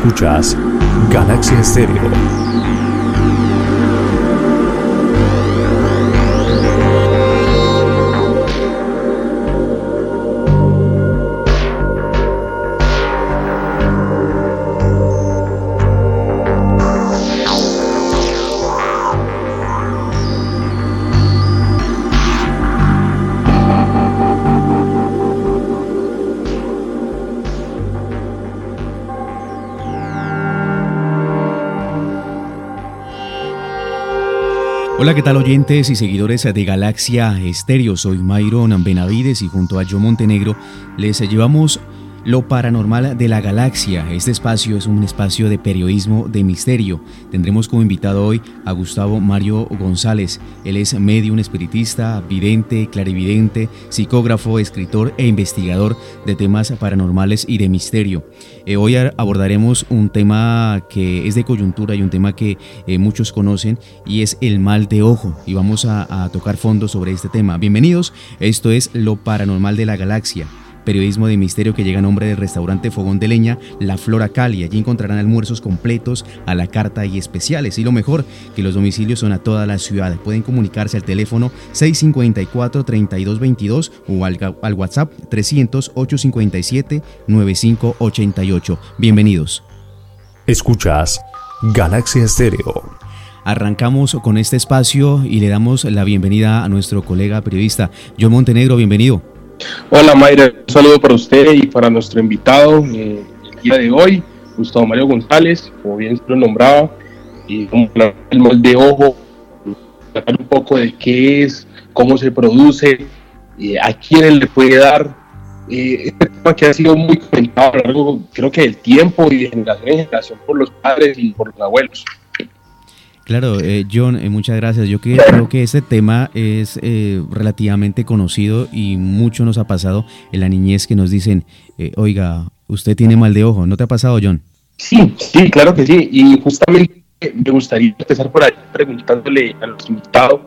Escuchas Galaxia Estéreo. Hola, ¿qué tal oyentes y seguidores de Galaxia Estéreo? Soy Myron Benavides y junto a Joe Montenegro les llevamos lo paranormal de la galaxia. Este espacio es un espacio de periodismo de misterio. Tendremos como invitado hoy a Gustavo Mario González. Él es medium espiritista, vidente, clarividente, psicógrafo, escritor e investigador de temas paranormales y de misterio. Eh, hoy abordaremos un tema que es de coyuntura y un tema que eh, muchos conocen y es el mal de ojo. Y vamos a tocar fondo sobre este tema. Bienvenidos, esto es lo paranormal de la galaxia periodismo de misterio que llega a nombre del restaurante Fogón de Leña La Flora Cali. Allí encontrarán almuerzos completos a la carta y especiales. Y lo mejor, que los domicilios son a toda la ciudad. Pueden comunicarse al teléfono 654-3222 o al, al WhatsApp 300-857-9588. Bienvenidos. Escuchas Galaxia Estéreo. Arrancamos con este espacio y le damos la bienvenida a nuestro colega periodista John Montenegro. Bienvenido. Hola Mayra, un saludo para usted y para nuestro invitado eh, el día de hoy, Gustavo Mario González, como bien se lo nombraba, y el molde ojo, hablar un poco de qué es, cómo se produce, a quién le puede dar. Eh, este tema que ha sido muy comentado a lo largo, creo que del tiempo y de generación en generación por los padres y por los abuelos. Claro, eh, John, eh, muchas gracias. Yo creo que este tema es eh, relativamente conocido y mucho nos ha pasado en la niñez que nos dicen, oiga, usted tiene mal de ojo. ¿No te ha pasado, John? Sí, sí, claro que sí. Y justamente me gustaría empezar por ahí preguntándole a los invitados,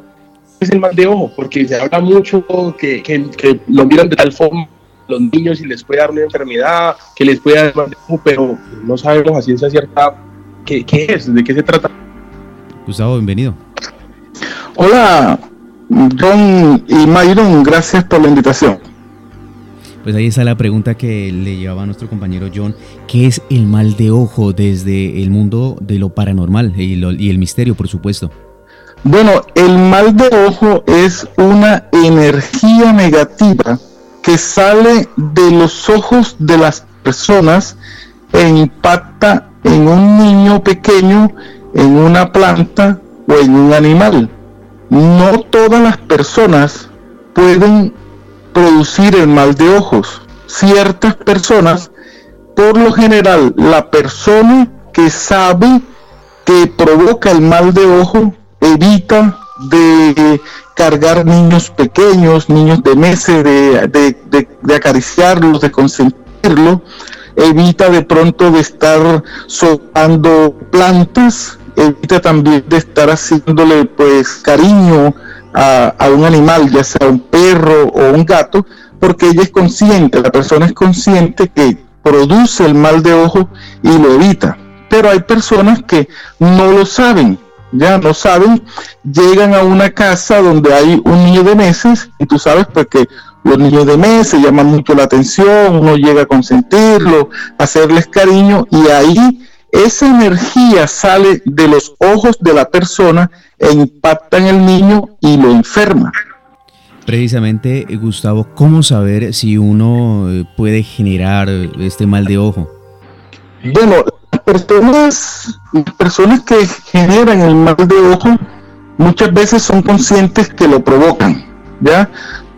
¿qué es el mal de ojo? Porque se habla mucho que, que, lo miran de tal forma los niños y les puede dar una enfermedad, que les puede dar mal de ojo, pero no sabemos a ciencia cierta qué, qué es, de qué se trata. Gustavo, bienvenido. Hola, Don y Mayron, gracias por la invitación. Pues ahí está la pregunta que le llevaba a nuestro compañero John. ¿Qué es el mal de ojo desde el mundo de lo paranormal y, y el misterio, por supuesto? Bueno, el mal de ojo es una energía negativa que sale de los ojos de las personas e impacta en un niño pequeño en una planta o en un animal. No todas las personas pueden producir el mal de ojos. Ciertas personas, por lo general, la persona que sabe que provoca el mal de ojo evita de cargar niños pequeños, niños de meses, de, de acariciarlos, de consentirlos, evita de pronto de estar soltando plantas evita también de estar haciéndole pues cariño a, un animal, ya sea un perro o un gato, porque ella es consciente, la persona es consciente que produce el mal de ojo y lo evita. Pero hay personas que no lo saben, ya no saben, llegan a una casa donde hay un niño de meses y tú sabes pues que los niños de meses llaman mucho la atención, uno llega a consentirlo, hacerles cariño y ahí esa energía sale de los ojos de la persona e impacta en el niño y lo enferma. Precisamente, Gustavo, ¿cómo saber si uno eh, puede generar este mal de ojo? Bueno, las personas, las personas que generan el mal de ojo muchas veces son conscientes que lo provocan, ¿ya?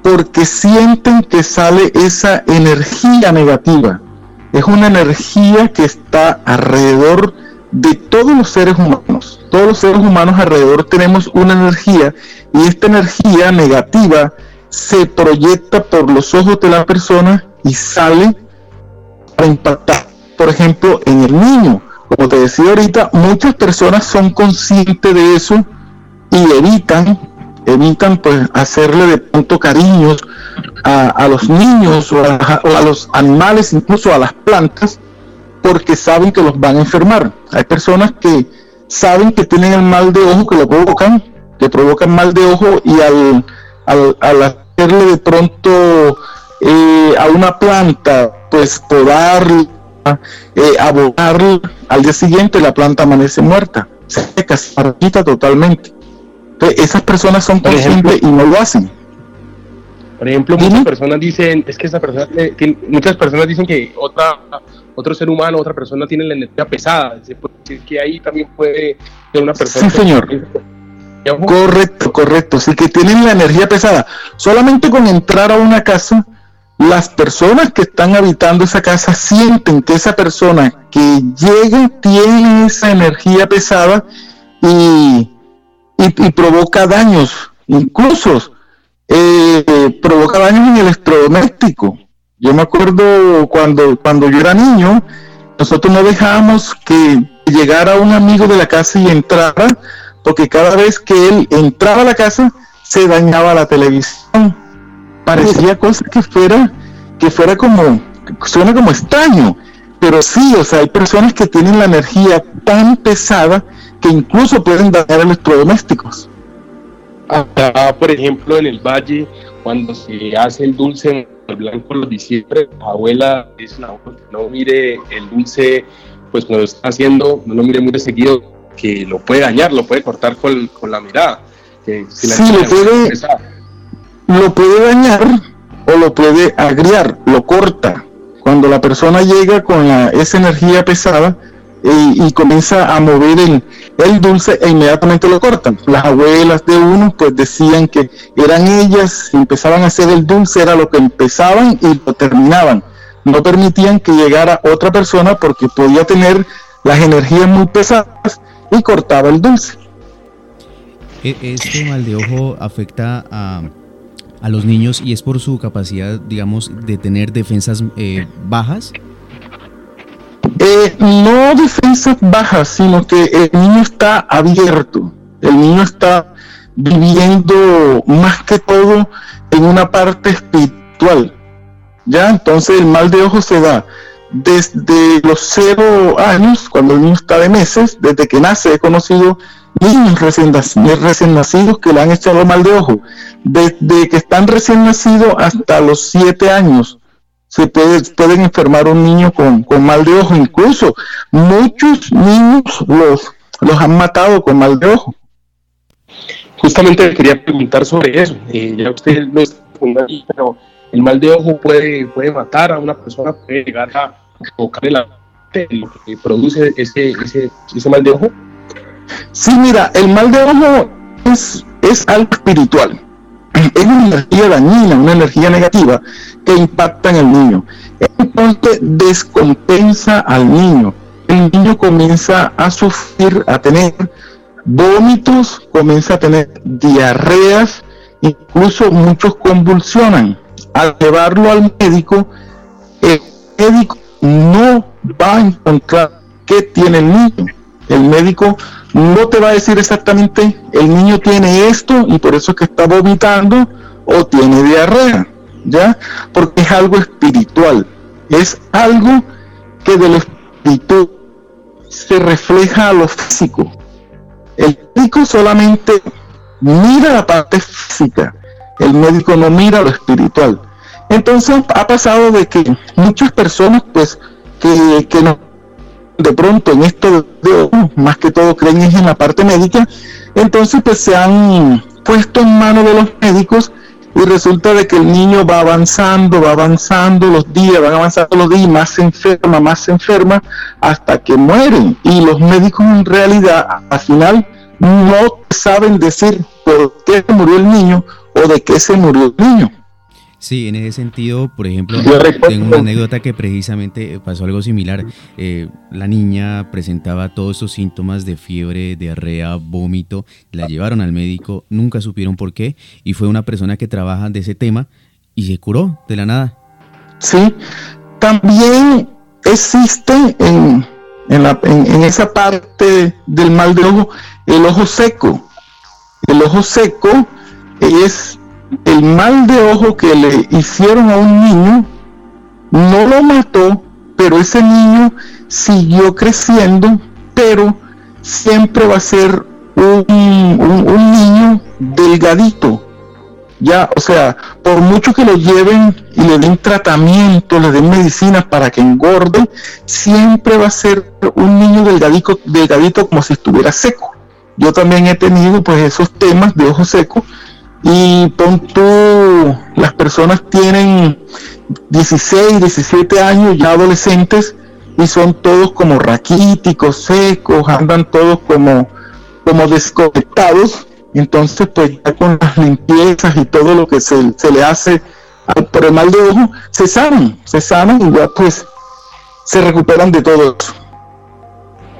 Porque sienten que sale esa energía negativa es una energía que está alrededor de todos los seres humanos. Todos los seres humanos alrededor tenemos una energía y esta energía negativa se proyecta por los ojos de la persona y sale a impactar, por ejemplo, en el niño. Como te decía ahorita, muchas personas son conscientes de eso y evitan evitan pues hacerle de pronto cariños a, los niños o a, los animales, incluso a las plantas, porque saben que los van a enfermar. Hay personas que saben que tienen el mal de ojo que lo provocan, que provocan mal de ojo y al, al, al hacerle de pronto eh, a una planta, pues podarla, eh, abonarla, al día siguiente la planta amanece muerta, se seca, se marchita totalmente. Entonces, esas personas son Por conscientes y no lo hacen. Por ejemplo, Dime. muchas personas dicen, es que esa persona, tiene- muchas personas dicen que otra, otro ser humano, otra persona tiene la energía pesada. Se puede decir que ahí también puede ser una persona. Sí, señor. Correcto, correcto. Sí que tienen la energía pesada. Solamente con entrar a una casa, las personas que están habitando esa casa sienten que esa persona que llega tiene esa energía pesada y, y- provoca daños. Incluso eh, provoca daños en el electrodoméstico. Yo me acuerdo cuando, cuando yo era niño, nosotros no dejábamos que llegara un amigo de la casa y entrara, porque cada vez que él entraba a la casa se dañaba la televisión. Parecía cosa que fuera, que fuera como, suena como extraño, pero sí, o sea, hay personas que tienen la energía tan pesada que incluso pueden dañar electrodomésticos. Acá, por ejemplo, en el valle, cuando se hace el dulce en blanco en los diciembre, la abuela dice abuela que no mire el dulce, pues cuando lo está haciendo, no lo mire muy de seguido, que lo puede dañar, lo puede cortar con, con la mirada. Que si la Sí, lo puede- lo puede dañar o lo puede agriar, lo corta. Cuando la persona llega con la- esa energía pesada y comienza a mover el, el dulce e inmediatamente lo cortan. Las abuelas de uno pues decían que eran ellas, empezaban a hacer el dulce era lo que empezaban y lo terminaban. No permitían que llegara otra persona porque podía tener las energías muy pesadas y cortaba el dulce. E- Este mal de ojo afecta a, a los niños y es por su capacidad, digamos, de tener defensas eh, bajas. Eh, no defensas bajas, sino que el niño está abierto. El niño está viviendo más que todo en una parte espiritual. Ya, entonces el mal de ojo se da desde los cero años, cuando el niño está de meses, desde que nace, he conocido niños recién, recién nacidos que le han echado mal de ojo. Desde que están recién nacidos hasta los siete años, se puede, pueden enfermar un niño con, con mal de ojo. Incluso muchos niños los, los han matado con mal de ojo. Justamente quería preguntar sobre eso. Eh, ya usted lo está pero el mal de ojo puede, puede matar a una persona, puede llegar a provocarle la lo que produce ese, ese, ese mal de ojo. Sí, mira, el mal de ojo es, es algo espiritual. Es una energía dañina, una energía negativa que impacta en el niño. Entonces descompensa al niño. El niño comienza a sufrir, a tener vómitos, comienza a tener diarreas, incluso muchos convulsionan. Al llevarlo al médico, el médico no va a encontrar qué tiene el niño. El médico no te va a decir exactamente el niño tiene esto y por eso es que está vomitando o tiene diarrea, ¿ya? Porque es algo espiritual, es algo que del espíritu se refleja a lo físico. El médico solamente mira la parte física, el médico no mira lo espiritual. Entonces ha pasado de que muchas personas pues que, que de pronto en esto de, más que todo creen es en la parte médica, entonces pues se han puesto en manos de los médicos y resulta de que el niño va avanzando, va avanzando los días, van avanzando los días, más se enferma, más se enferma, hasta que mueren. Y los médicos en realidad al final no saben decir por qué murió el niño o de qué se murió el niño. Sí, en ese sentido, por ejemplo, tengo una anécdota que precisamente pasó algo similar. Eh, la niña presentaba todos estos síntomas de fiebre, diarrea, vómito. La llevaron al médico, nunca supieron por qué, y fue una persona que trabaja de ese tema y se curó de la nada. ¿sí? También existe en, en, la- en- en esa parte del mal de ojo el ojo seco. El ojo seco es el mal de ojo que le hicieron a un niño, no lo mató, pero ese niño siguió creciendo, pero siempre va a ser un, niño delgadito, ya, o sea, por mucho que lo lleven y le den tratamiento, le den medicinas para que engorde, siempre va a ser un niño delgadito, delgadito como si estuviera seco. Yo también he tenido pues esos temas de ojo seco y pon tú, las personas tienen 16, 17 años, ya adolescentes, y son todos como raquíticos, secos, andan todos como, como desconectados entonces, pues ya con las limpiezas y todo lo que se, le hace por el mal de ojo, se sanan, se sanan y ya pues se recuperan de todo eso.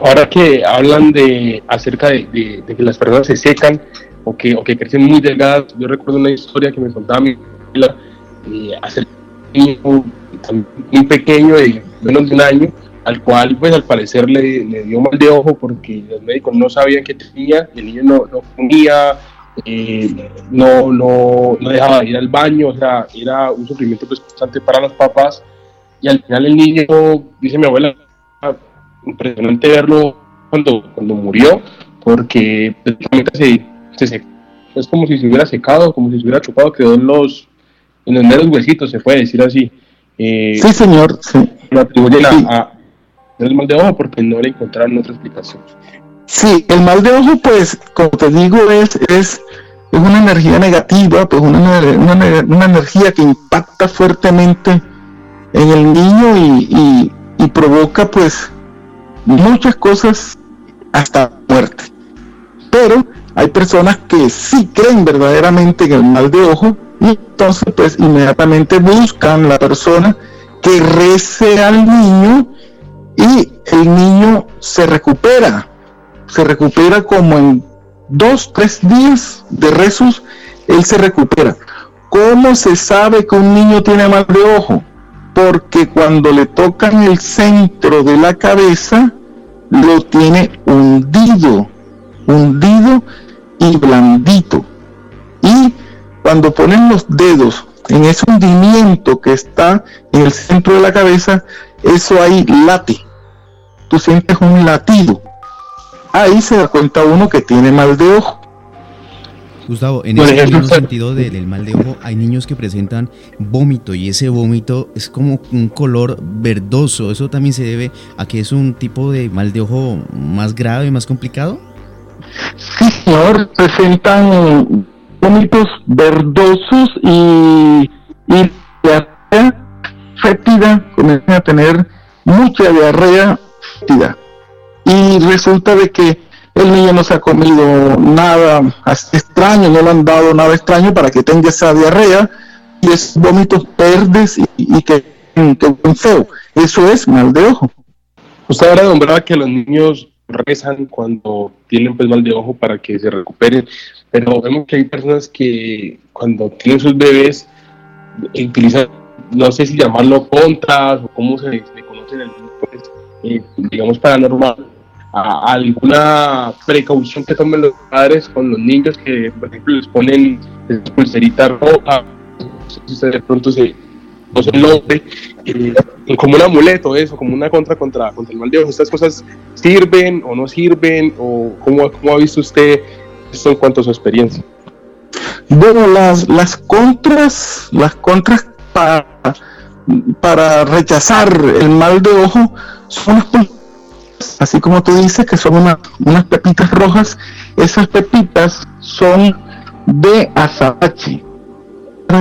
Ahora que hablan de acerca de, que las personas se secan o que, o que crecen muy delgadas, yo recuerdo una historia que me contaba mi abuela eh, hace un pequeño de menos de un año al cual pues al parecer le, dio mal de ojo porque los médicos no sabían qué tenía, el niño no, no comía, eh, no, no, no, dejaba de ir al baño, o sea, era un sufrimiento pues, constante para los papás. Y al final el niño, dice mi abuela, impresionante verlo cuando, cuando murió porque se, se es como si se hubiera secado, como si se hubiera chupado, quedó en los, en los meros huesitos, se puede decir así. Eh, sí, señor. Sí. Lo atribuyen a, el mal de ojo porque no le encontraron otra explicación. Sí, el mal de ojo, pues, como te digo, es, es, es una energía negativa, pues una, una, energía que impacta fuertemente en el niño y, y, provoca, pues, muchas cosas hasta muerte. Pero hay personas que sí creen verdaderamente en el mal de ojo y entonces, pues, inmediatamente buscan la persona que rece al niño y el niño se recupera, se recupera como en dos, tres días de rezos, él se recupera. ¿Cómo se sabe que un niño tiene mal de ojo? Porque cuando le tocan el centro de la cabeza, lo tiene hundido, hundido y blandito. Y cuando ponen los dedos en ese hundimiento que está en el centro de la cabeza, eso ahí late tú sientes un latido. Ahí se da cuenta uno que tiene mal de ojo. Gustavo, en ese mismo sentido del mal de ojo, hay niños que presentan vómito y ese vómito es como un color verdoso. ¿Eso también se debe a que es un tipo de mal de ojo más grave, más complicado? Sí, señor, presentan vómitos verdosos y, y diarrea fétida, comienzan a tener mucha diarrea y resulta de que el niño no se ha comido nada extraño, no le han dado nada extraño para que tenga esa diarrea y es vómitos verdes y, que, que feo. Eso es mal de ojo. Usted ahora nombraba que los niños rezan cuando tienen pues mal de ojo para que se recuperen, pero vemos que hay personas que cuando tienen sus bebés utilizan, no sé si llamarlo contras o cómo se, se conoce en el pues, eh, digamos, paranormal, alguna precaución que tomen los padres con los niños que, por ejemplo, les ponen pulserita roja, no sé si usted de pronto se, no se note, eh, como un amuleto, eso, como una contra contra, contra el mal de ojo. ¿Estas cosas sirven o no sirven? ¿O cómo, cómo ha visto usted esto en cuanto a su experiencia? Bueno, las, las contras, las contras para, para rechazar el mal de ojo son así como tú dices que son unas pepitas rojas, esas pepitas son de azabache,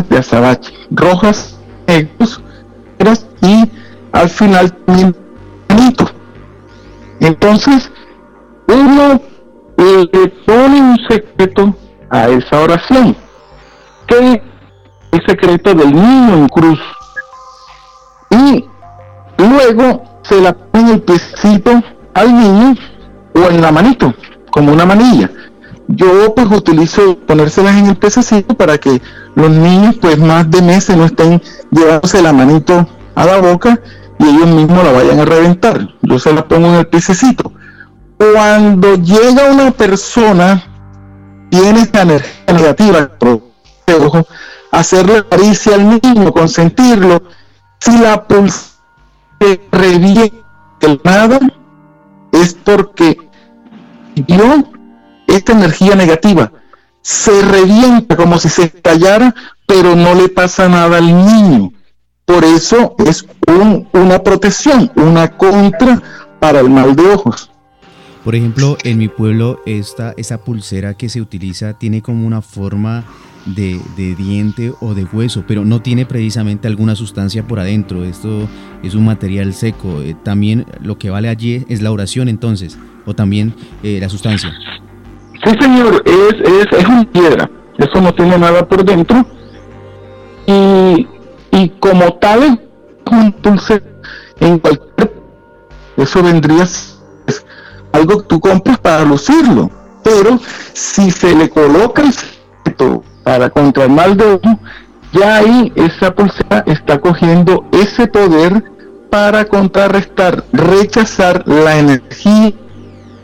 de azabache, rojas, negros, y al final también Entonces, uno le pone un secreto a esa oración, que el secreto del niño en cruz. Y luego se la pone el piecito al niño o en la manito, como una manilla. Yo pues utilizo ponérselas en el pececito para que los niños pues más de meses no estén llevándose la manito a la boca y ellos mismos la vayan a reventar. Yo se la pongo en el pececito. Cuando llega una persona, tiene esta energía negativa, hacerle caricia al niño, consentirlo, si la pulsa revienta nada es porque dio esta energía negativa. Se revienta como si se estallara, pero no le pasa nada al niño. Por eso es una protección, una contra para el mal de ojos. Por ejemplo, en mi pueblo esta, pulsera que se utiliza tiene como una forma de, diente o de hueso, pero no tiene precisamente alguna sustancia por adentro. Esto es un material seco. Eh, también lo que vale allí es la oración entonces, o también eh, la sustancia. Sí, señor, es, es, es una piedra. Eso no tiene nada por dentro. Y, y como tal, entonces, en cualquier... Eso vendría algo que tú compras para lucirlo. Pero si se le coloca el para contra el mal de ojo, ya ahí esa pulsera está cogiendo ese poder para contrarrestar, rechazar la energía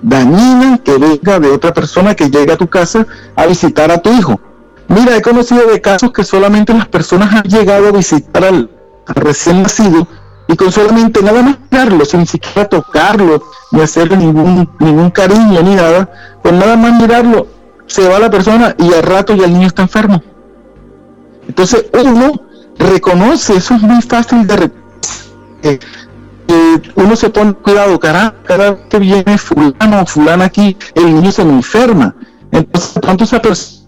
dañina que venga de otra persona que llega a tu casa a visitar a tu hijo. Mira, he conocido de casos que solamente las personas han llegado a visitar al, recién nacido y con solamente nada más mirarlo, sin siquiera tocarlo, ni hacerle ningún, ningún cariño ni nada, con nada más mirarlo, se va la persona y al rato ya el niño está enfermo. Entonces uno reconoce, eso es muy fácil de uno se pone cuidado, cara, cada vez que viene fulano o fulana aquí, el niño se me enferma. Entonces, tanto esa persona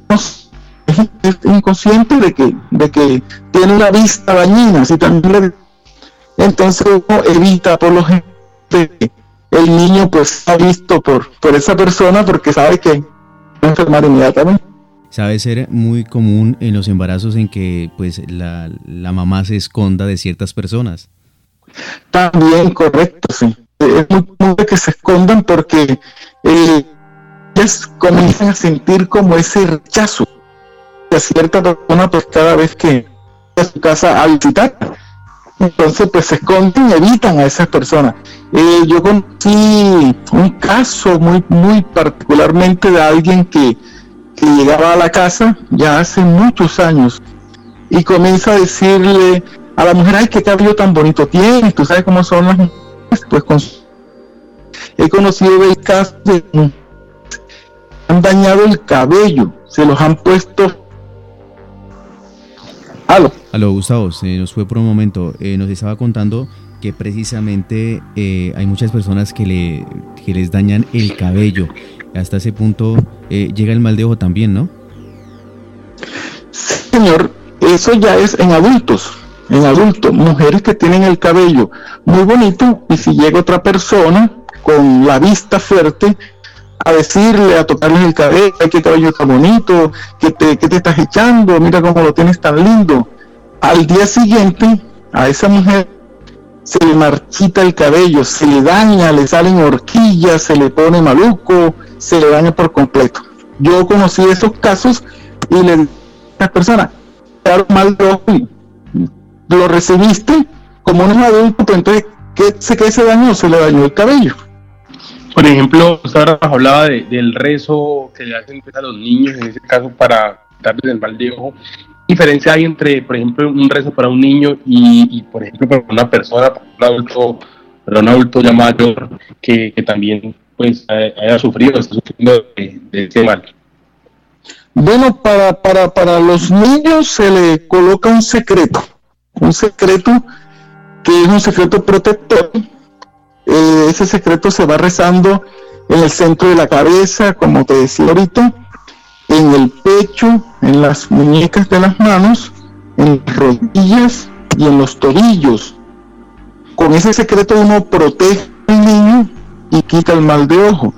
es, inconsciente de que, de que tiene una vista dañina, si también entonces uno evita por lo general el niño pues ha visto por, por esa persona porque sabe que enfermar inmediatamente. Sabe ser muy común en los embarazos en que pues la, mamá se esconda de ciertas personas. También, correcto, sí. Es muy común que se escondan porque eh, ellas comienzan a sentir como ese rechazo de cierta persona pues cada vez que a su casa a visitar. Entonces pues se esconden y evitan a esas personas. Eh, yo conocí un caso muy, muy particularmente de alguien que, llegaba a la casa ya hace muchos años y comienza a decirle a la mujer, ay, qué cabello tan bonito tienes, tú sabes cómo son las mujeres, pues con... he conocido el caso de han dañado el cabello, se los han puesto Aló. Aló, Gustavo, se nos fue por un momento. Eh, nos estaba contando que precisamente eh, hay muchas personas que, le, les dañan el cabello. Hasta ese punto eh, llega el mal de ojo también, ¿no? señor, eso ya es en adultos, en adultos, mujeres que tienen el cabello muy bonito y si llega otra persona con la vista fuerte a decirle, a tocarle el cabello, qué cabello tan bonito, que te, que te estás echando, mira cómo lo tienes tan lindo. Al día siguiente, a esa mujer se le marchita el cabello, se le daña, le salen horquillas, se le pone maluco, se le daña por completo. Yo conocí esos casos y le dije a la persona, claro, mal de lo recibiste como un adulto, pero entonces, ¿qué, ¿qué se dañó? Se le dañó el cabello. Por ejemplo, usted hablaba del rezo que le hacen pues, a los niños, en ese caso para darles el mal de ojo diferencia hay entre, por ejemplo, un rezo para un niño y, por ejemplo, para una persona, para un adulto, para un adulto ya mayor que, también pues haya sufrido, está sufriendo de, ese mal? Bueno, para, para, para los niños se le coloca un secreto, un secreto que es un secreto protector. Eh, ese secreto se va rezando en el centro de la cabeza, como te decía ahorita, en el pecho, en las muñecas de las manos, en las rodillas y en los tobillos. Con ese secreto uno protege al niño y quita el mal de ojo.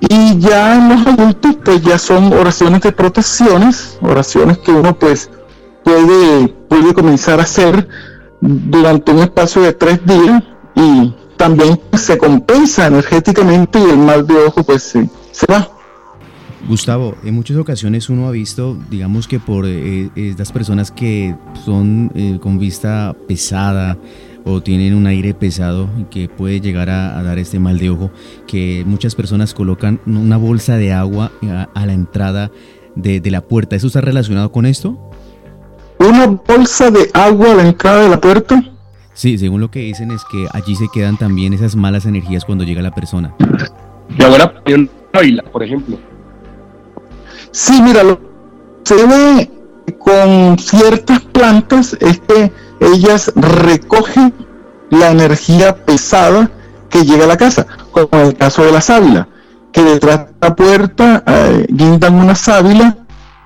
Y ya en los adultos, pues ya son oraciones de protecciones, oraciones que uno pues puede, puede comenzar a hacer durante un espacio de tres días y también se compensa energéticamente y el mal de ojo pues se, se va. Gustavo, en muchas ocasiones uno ha visto, digamos que por eh, estas personas que son eh, con vista pesada o tienen un aire pesado y que puede llegar a, dar este mal de ojo, que muchas personas colocan una bolsa de agua a, la entrada de, de, la puerta. ¿Eso está relacionado con esto? ¿Una bolsa de agua a la entrada de la puerta? Sí, según lo que dicen es que allí se quedan también esas malas energías cuando llega la persona. Y ahora en Ávila, por ejemplo. Sí, mira, lo que se ve con ciertas plantas es que ellas recogen la energía pesada que llega a la casa, como en el caso de la sábila, que detrás de la puerta eh, guindan una sábila,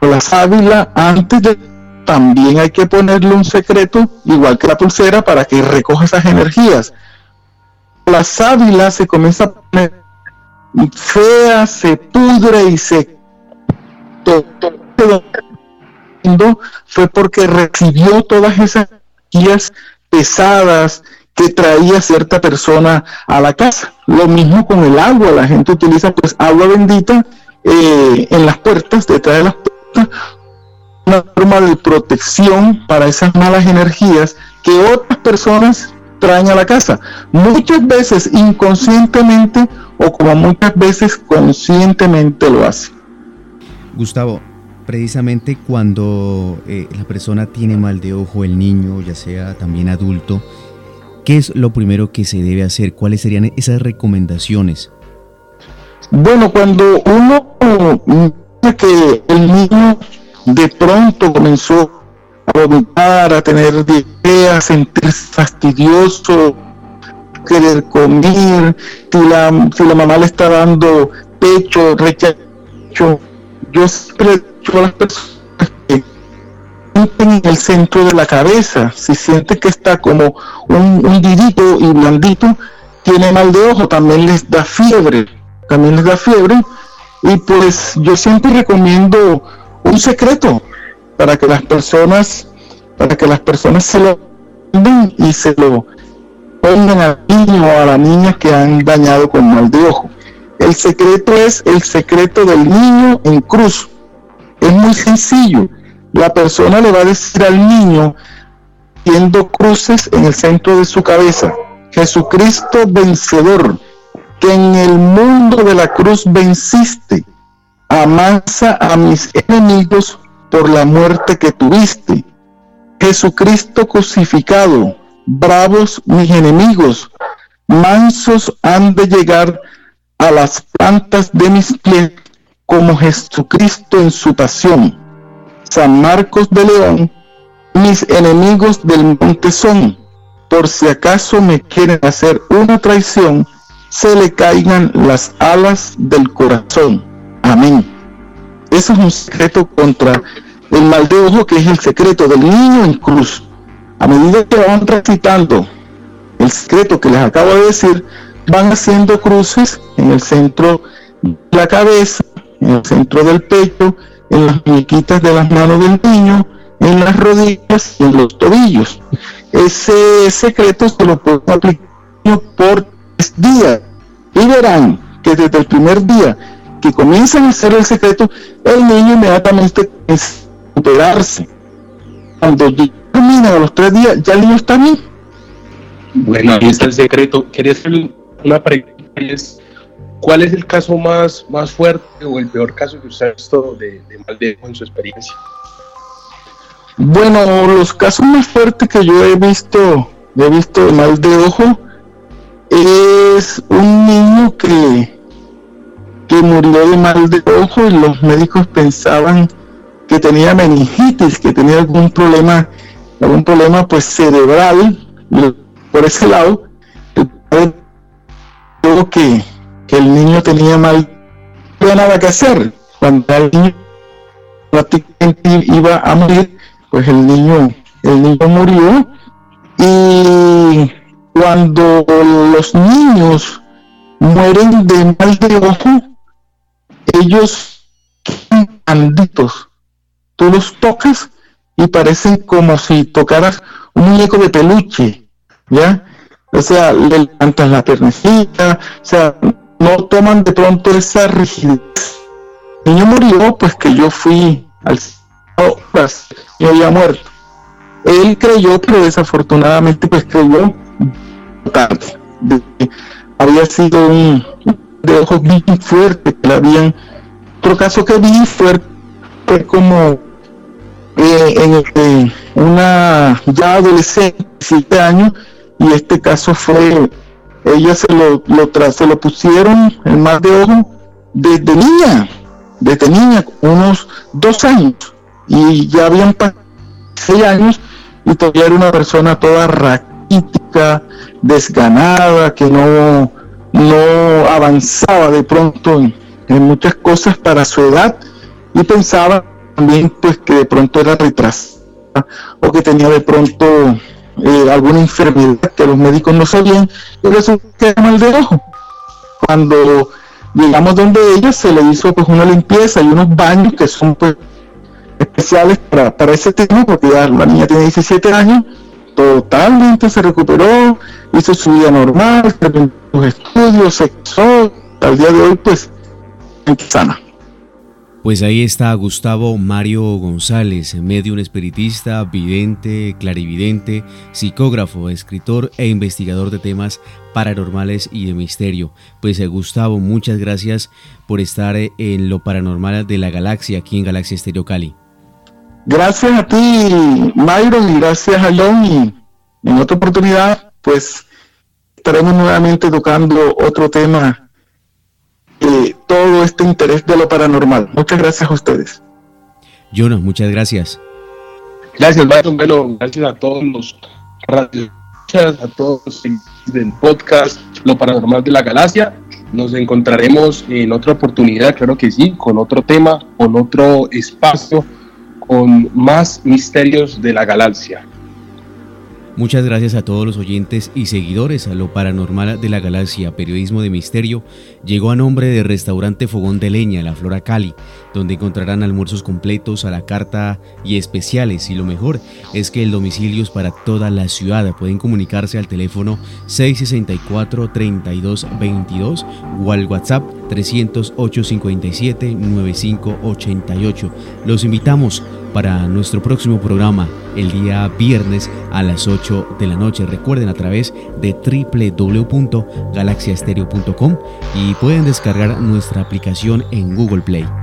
o la sábila antes de también hay que ponerle un secreto, igual que la pulsera, para que recoja esas energías. La sábila se comienza a poner fea, se pudre y se fue porque recibió todas esas energías pesadas que traía cierta persona a la casa. Lo mismo con el agua, la gente utiliza pues agua bendita eh, en las puertas, detrás de las puertas, una forma de protección para esas malas energías que otras personas traen a la casa. Muchas veces inconscientemente o como muchas veces conscientemente lo hace. Gustavo, precisamente cuando eh, la persona tiene mal de ojo, el niño, ya sea también adulto, ¿qué es lo primero que se debe hacer? ¿Cuáles serían esas recomendaciones? Bueno, cuando uno que el niño de pronto comenzó a vomitar, a tener diarrea, a sentirse fastidioso, querer comer, si la, si la mamá le está dando pecho, rechazo, yo siempre dicho a las personas que en el centro de la cabeza, si siente que está como un, un didito y blandito, tiene mal de ojo, también les da fiebre, también les da fiebre, y pues yo siempre recomiendo un secreto para que las personas, para que las personas se lo den y se lo pongan al niño o a la niña que han dañado con mal de ojo. El secreto es el secreto del niño en cruz. Es muy sencillo. La persona le va a decir al niño, viendo cruces en el centro de su cabeza, Jesucristo vencedor, que en el mundo de la cruz venciste amansa a mis enemigos por la muerte que tuviste. Jesucristo crucificado, bravos mis enemigos, mansos han de llegar a las plantas de mis pies como Jesucristo en su pasión. San Marcos de León, mis enemigos del monte son, por si acaso me quieren hacer una traición, se le caigan las alas del corazón. Amén. Eso es un secreto contra el mal de ojo, que es el secreto del niño en cruz. A medida que van recitando el secreto que les acabo de decir, van haciendo cruces en el centro de la cabeza, en el centro del pecho, en las muñequitas de las manos del niño, en las rodillas y en los tobillos. Ese secreto se lo puedo aplicar por tres días y verán que desde el primer día que comienzan a hacer el secreto, el niño inmediatamente es superarse. Cuando termina a los tres días, ya el niño está bien. Bueno, ahí está el secreto. Quería hacer una pregunta. ¿Cuál es el caso más, más fuerte o el peor caso que usted ha visto de, de mal de en su experiencia? Bueno, los casos más fuertes que yo he visto, he visto de mal de ojo, es un niño que que murió de mal de ojo y los médicos pensaban que tenía meningitis, que tenía algún problema, algún problema pues cerebral por ese lado. El padre que, que el niño tenía mal, no había nada que hacer. Cuando el niño prácticamente iba a morir, pues el niño, el niño murió y cuando los niños mueren de mal de ojo, ellos anditos. Tú los tocas y parecen como si tocaras un muñeco de peluche, ¿ya? O sea, le levantas la pernecita, o sea, no toman de pronto esa rigidez. Niño murió, pues que yo fui al pues, y había muerto. Él creyó, pero desafortunadamente pues creyó tarde. había sido un, de ojos bien fuerte que la habían. Otro caso que vi fue, como eh, en una ya adolescente, siete años, y este caso fue, ella se lo, lo se lo pusieron el mal de ojo desde niña, desde niña, unos dos años, y ya habían pasado seis años y todavía era una persona toda raquítica, desganada, que no, no avanzaba de pronto en, muchas cosas para su edad y pensaba también pues que de pronto era retrasada o que tenía de pronto eh, alguna enfermedad que los médicos no sabían y eso que mal de ojo. Cuando llegamos donde ella se le hizo pues una limpieza y unos baños que son pues especiales para, para ese tema porque la niña tiene 17 años totalmente se recuperó hizo su vida normal sus estudios se casó al día de hoy pues sana pues ahí está Gustavo Mario González, medium espiritista, vidente, clarividente, psicógrafo, escritor e investigador de temas paranormales y de misterio. Pues eh, Gustavo, muchas gracias por estar eh, en lo paranormal de la galaxia aquí en Galaxia Estéreo Cali. Gracias a ti, Myron, y gracias a John. Y en otra oportunidad, pues estaremos nuevamente tocando otro tema todo este interés de lo paranormal. Muchas gracias a ustedes. Jonas, muchas gracias. Gracias, Byron Velo. Gracias a todos los a todos los del podcast Lo Paranormal de la Galaxia. Nos encontraremos en otra oportunidad, claro que sí, con otro tema, con otro espacio, con más misterios de la galaxia. Muchas gracias a todos los oyentes y seguidores a lo paranormal de la galaxia, periodismo de misterio, llegó a nombre de Restaurante Fogón de Leña, La Flora Cali, donde encontrarán almuerzos completos a la carta y especiales y lo mejor es que el domicilio es para toda la ciudad. Pueden comunicarse al teléfono 664-3222 o al WhatsApp 308 57 9588. Los invitamos para nuestro próximo programa el día viernes a las 8 de la noche. Recuerden a través de www.galaxiastereo.com y pueden descargar nuestra aplicación en Google Play.